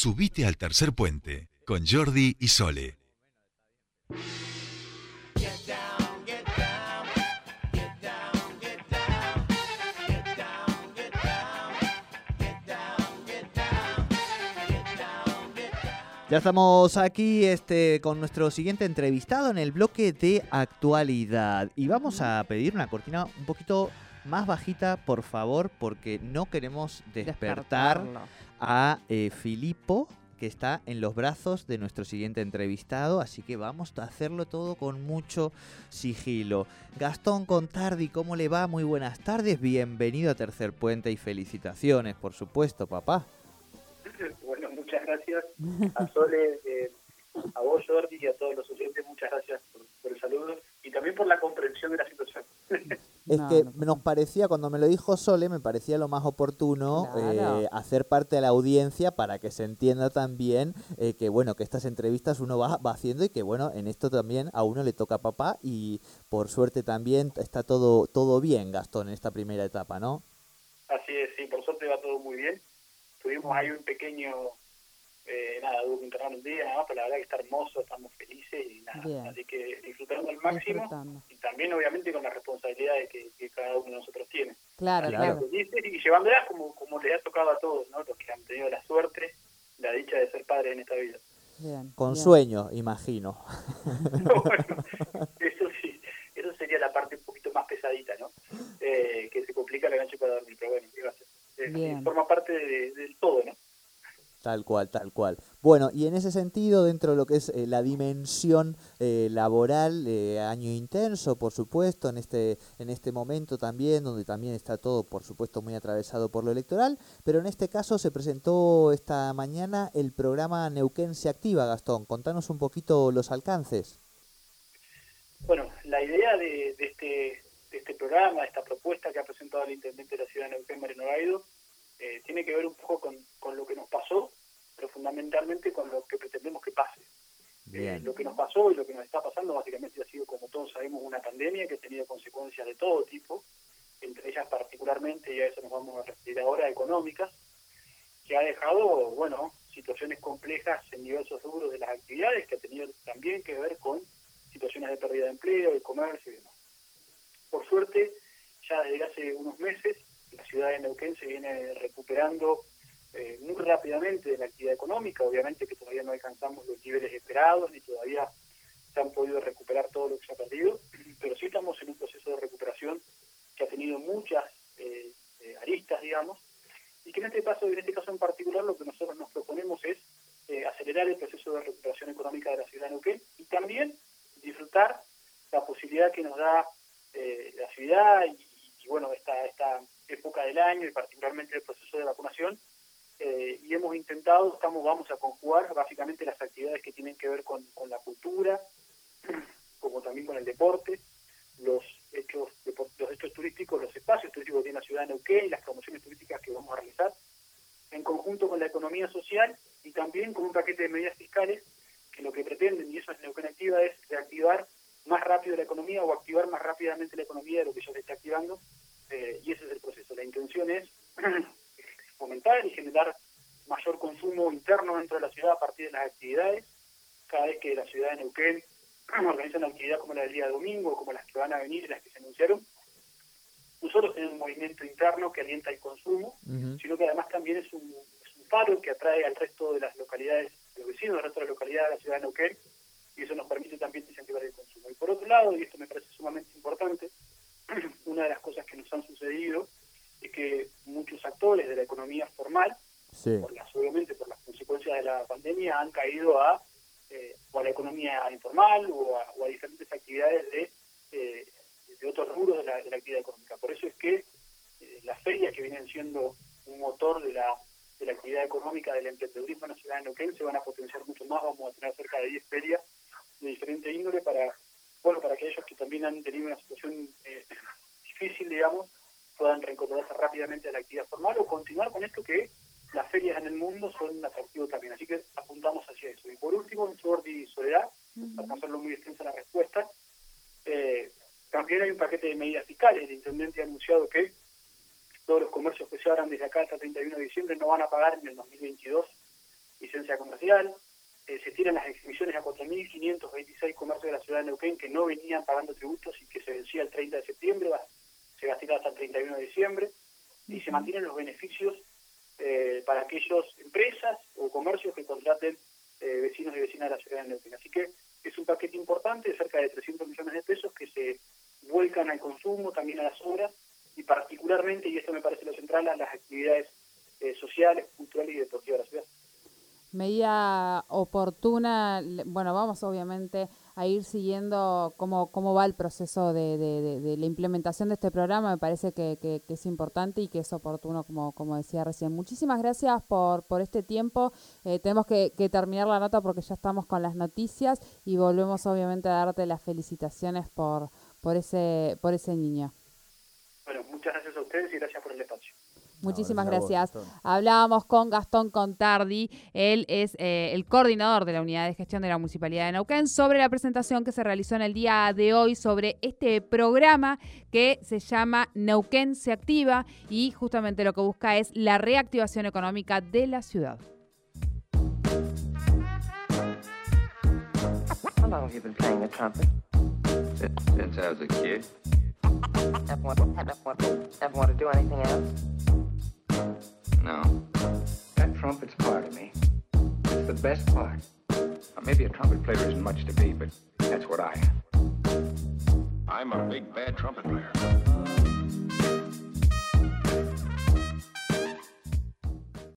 Subite al tercer puente con Jordi y Sole. Ya estamos aquí este, con nuestro siguiente entrevistado en el bloque de actualidad. Y vamos a pedir una cortina un poquito más bajita, por favor, porque no queremos despertar Despertarlo. A eh, Filipo, que está en los brazos de nuestro siguiente entrevistado. Así que vamos a hacerlo todo con mucho sigilo. Gastón Contardi, ¿cómo le va? Muy buenas tardes. Bienvenido a Tercer Puente y felicitaciones, por supuesto, papá. Bueno, muchas gracias a Sole, eh, a vos Jordi y a todos los oyentes, muchas gracias por, por el saludo y también por la comprensión de la situación. Es No, que no. nos parecía, cuando me lo dijo Sole, me parecía lo más oportuno Claro. eh, hacer parte de la audiencia para que se entienda también eh, que, bueno, que estas entrevistas uno va, va haciendo y que, bueno, en esto también a uno le toca papá y por suerte también está todo, todo bien, Gastón, en esta primera etapa, ¿no? Así es, sí, por suerte va todo muy bien. Tuvimos ahí un pequeño, eh, nada, hubo que internar un día, nada más, pero la verdad que está hermoso, estamos felices y nada, Bien. así que disfrutando al máximo Disfrutando. y también obviamente con las responsabilidades que, que cada uno de nosotros tiene. Claro, Claro. Felices y llevándolas como, como les ha tocado a todos, ¿no? Los que han tenido la suerte, la dicha de ser padres en esta vida. Bien, Con bien. sueño, imagino. bueno, eso sí, eso sería la parte un poquito más pesadita, ¿no? Eh, que se complica la noche para dormir, pero bueno, ¿qué va a ser? Eh, forma parte de- del todo, ¿no? Tal cual, tal cual. Bueno, y en ese sentido, dentro de lo que es eh, la dimensión eh, laboral, eh, año intenso, por supuesto, en este, en este momento también, donde también está todo, por supuesto, muy atravesado por lo electoral, pero en este caso se presentó esta mañana el programa Neuquén se activa, Gastón. Contanos un poquito los alcances. Bueno, la idea de, de este, este programa, esta propuesta que ha presentado el intendente de la ciudad de Neuquén, Mariano Gaido, eh, tiene que ver un poco con, con lo que nos pasó, pero fundamentalmente con lo que pretendemos que pase. Eh, lo que nos pasó y lo que nos está pasando básicamente ha sido, como todos sabemos, una pandemia que ha tenido consecuencias de todo tipo, entre ellas particularmente, y a eso nos vamos a referir ahora, económicas, que ha dejado, bueno, situaciones complejas en diversos rubros de las actividades, que ha tenido también que ver con situaciones de pérdida de empleo, de comercio y demás. Por suerte, ya desde hace unos meses, la ciudad de Neuquén se viene recuperando eh, muy rápidamente de la actividad económica, obviamente que todavía no alcanzamos los niveles esperados ni todavía se han podido recuperar todo lo que se ha perdido, pero sí estamos en un proceso de recuperación que ha tenido muchas eh, eh, aristas, digamos, y que en este caso, en este caso en particular, lo que nosotros nos proponemos es eh, acelerar el proceso de recuperación económica de la ciudad de Neuquén y también disfrutar la posibilidad que nos da eh, la ciudad y, y, bueno, esta, esta época del año y particularmente el proceso de vacunación. Eh, y hemos intentado, estamos, vamos a conjugar básicamente las actividades que tienen que ver con, con la cultura, como también con el deporte, los hechos, los hechos turísticos, los espacios turísticos que tiene la ciudad de Neuquén y las promociones turísticas que vamos a realizar, en conjunto con la economía social y también con un paquete de medidas fiscales que lo que pretenden, y eso es Neuquén Activa, es reactivar más rápido la economía o activar más rápidamente la economía de lo que ya se está activando, eh, y ese es el proceso. La intención es fomentar y generar mayor consumo interno dentro de la actividades. Cada vez que la ciudad de Neuquén organiza una actividad como la del día domingo, como las que van a venir y las que se anunciaron, nosotros tenemos un movimiento interno que alienta el consumo, sino que además también es un, es un faro que atrae al resto de las localidades, de los vecinos del resto de las localidades de la ciudad de Neuquén, y eso nos permite también incentivar el consumo. Y por otro lado, y esto me parece sumamente importante, una de las cosas que nos han sucedido es que muchos actores de la economía formal, Sí. por las, obviamente por las consecuencias de la pandemia, han caído a, eh, o a la economía informal o a, o a diferentes actividades de, eh, de otros rubros de la, de la actividad económica. Por eso es que eh, las ferias que vienen siendo un motor de la, de la actividad económica del emprendedurismo en la ciudad de Neuquén se van a potenciar mucho más. Vamos a tener cerca de 10 ferias de diferente índole para, bueno, para aquellos que también han tenido una situación eh, difícil, digamos, puedan reincorporarse rápidamente a la actividad formal o continuar con esto que las ferias en el mundo son un atractivo también. Así que apuntamos hacia eso. Y por último, en Jordi y Soledad, para no hacerlo muy extensa la respuesta, eh, también hay un paquete de medidas fiscales. El intendente ha anunciado que todos los comercios que se abran desde acá hasta el 31 de diciembre no van a pagar en el 2022 licencia comercial, eh, se tiran las exhibiciones a 4.526 comercios de la ciudad de Neuquén que no venían pagando tributos y que se vencía el 30 de septiembre, se va a tirar hasta el 31 de diciembre, y se mantienen los beneficios eh, para aquellas empresas o comercios que contraten eh, vecinos y vecinas de la ciudad de Neuquén. Así que es un paquete importante, cerca de 300 millones de pesos, que se vuelcan al consumo, también a las obras, y particularmente, y esto me parece lo central, a las actividades eh, sociales, culturales y deportivas de la ciudad. Medida oportuna, bueno, vamos obviamente a ir siguiendo cómo, cómo va el proceso de, de, la implementación de este programa. Me parece que, que, es importante y que es oportuno, como, como decía recién. Muchísimas gracias por, por este tiempo. Eh, tenemos que, que, terminar la nota porque ya estamos con las noticias y volvemos obviamente a darte las felicitaciones por, por, ese, por ese niño. Bueno, muchas gracias a ustedes y gracias por el espacio. Muchísimas gracias. Hablábamos con Gastón Contardi, él es eh, el coordinador de la unidad de gestión de la Municipalidad de Neuquén, sobre la presentación que se realizó en el día de hoy sobre este programa que se llama Neuquén se activa y justamente lo que busca es la reactivación económica de la ciudad. No. That trumpet's part of me. It's the best part. Now, maybe a trumpet player isn't much to be, but that's what I am. I'm a big bad trumpet player.